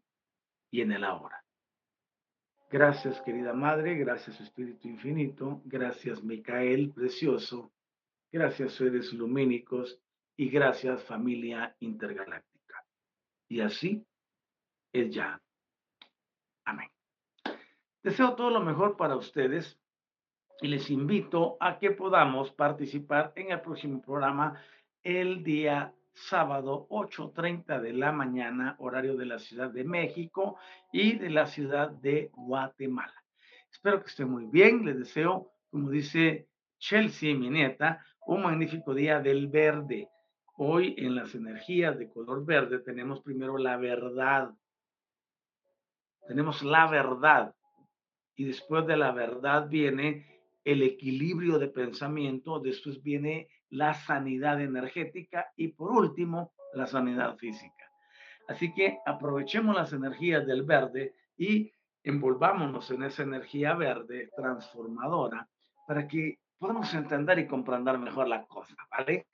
y en el ahora. Gracias, querida Madre, gracias, Espíritu Infinito, gracias, Micael, precioso, gracias, seres lumínicos y gracias, familia intergaláctica. Y así es ya. Amén. Deseo todo lo mejor para ustedes y les invito a que podamos participar en el próximo programa el día sábado 8.30 de la mañana, horario de la Ciudad de México y de la Ciudad de Guatemala. Espero que estén muy bien. Les deseo, como dice Chelsea, mi nieta, un magnífico día del verde. Hoy en las energías de color verde tenemos primero la verdad. Tenemos la verdad. Y después de la verdad viene el equilibrio de pensamiento, después viene la sanidad energética y por último, la sanidad física. Así que aprovechemos las energías del verde y envolvámonos en esa energía verde transformadora para que podamos entender y comprender mejor la cosa, ¿vale?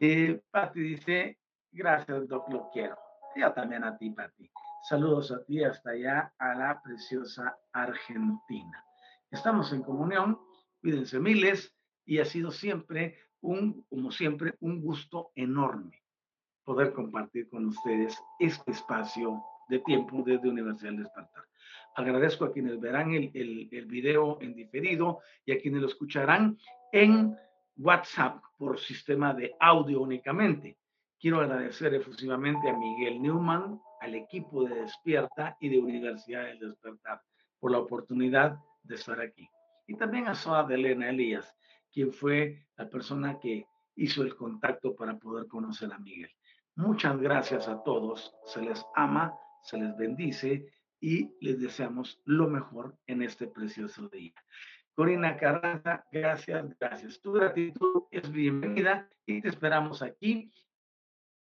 Eh, Patti dice, gracias, Doc, lo quiero. Yo también a ti, Patti. Saludos a ti hasta allá, a la preciosa Argentina. Estamos en comunión Cuídense miles y ha sido siempre un, como siempre, un gusto enorme poder compartir con ustedes este espacio de tiempo desde Universidad del Despertar. Agradezco a quienes verán el, el, el video en diferido y a quienes lo escucharán en WhatsApp por sistema de audio únicamente. Quiero agradecer efusivamente a Miguel Newman, al equipo de Despierta y de Universidad del Despertar por la oportunidad de estar aquí y también a Soa de Elena Elías, quien fue la persona que hizo el contacto para poder conocer a Miguel. Muchas gracias a todos, se les ama, se les bendice y les deseamos lo mejor en este precioso día. Corina Carranza, gracias, gracias. Tu gratitud es bienvenida y te esperamos aquí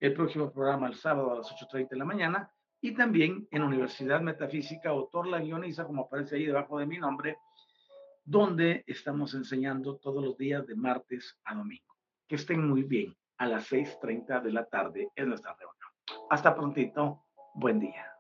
el próximo programa el sábado a las 8.30 de la mañana y también en Universidad Metafísica, autor la guioniza, como aparece ahí debajo de mi nombre, donde estamos enseñando todos los días de martes a domingo. Que estén muy bien. A las 6.30 de la tarde es nuestra reunión. Hasta prontito. Buen día.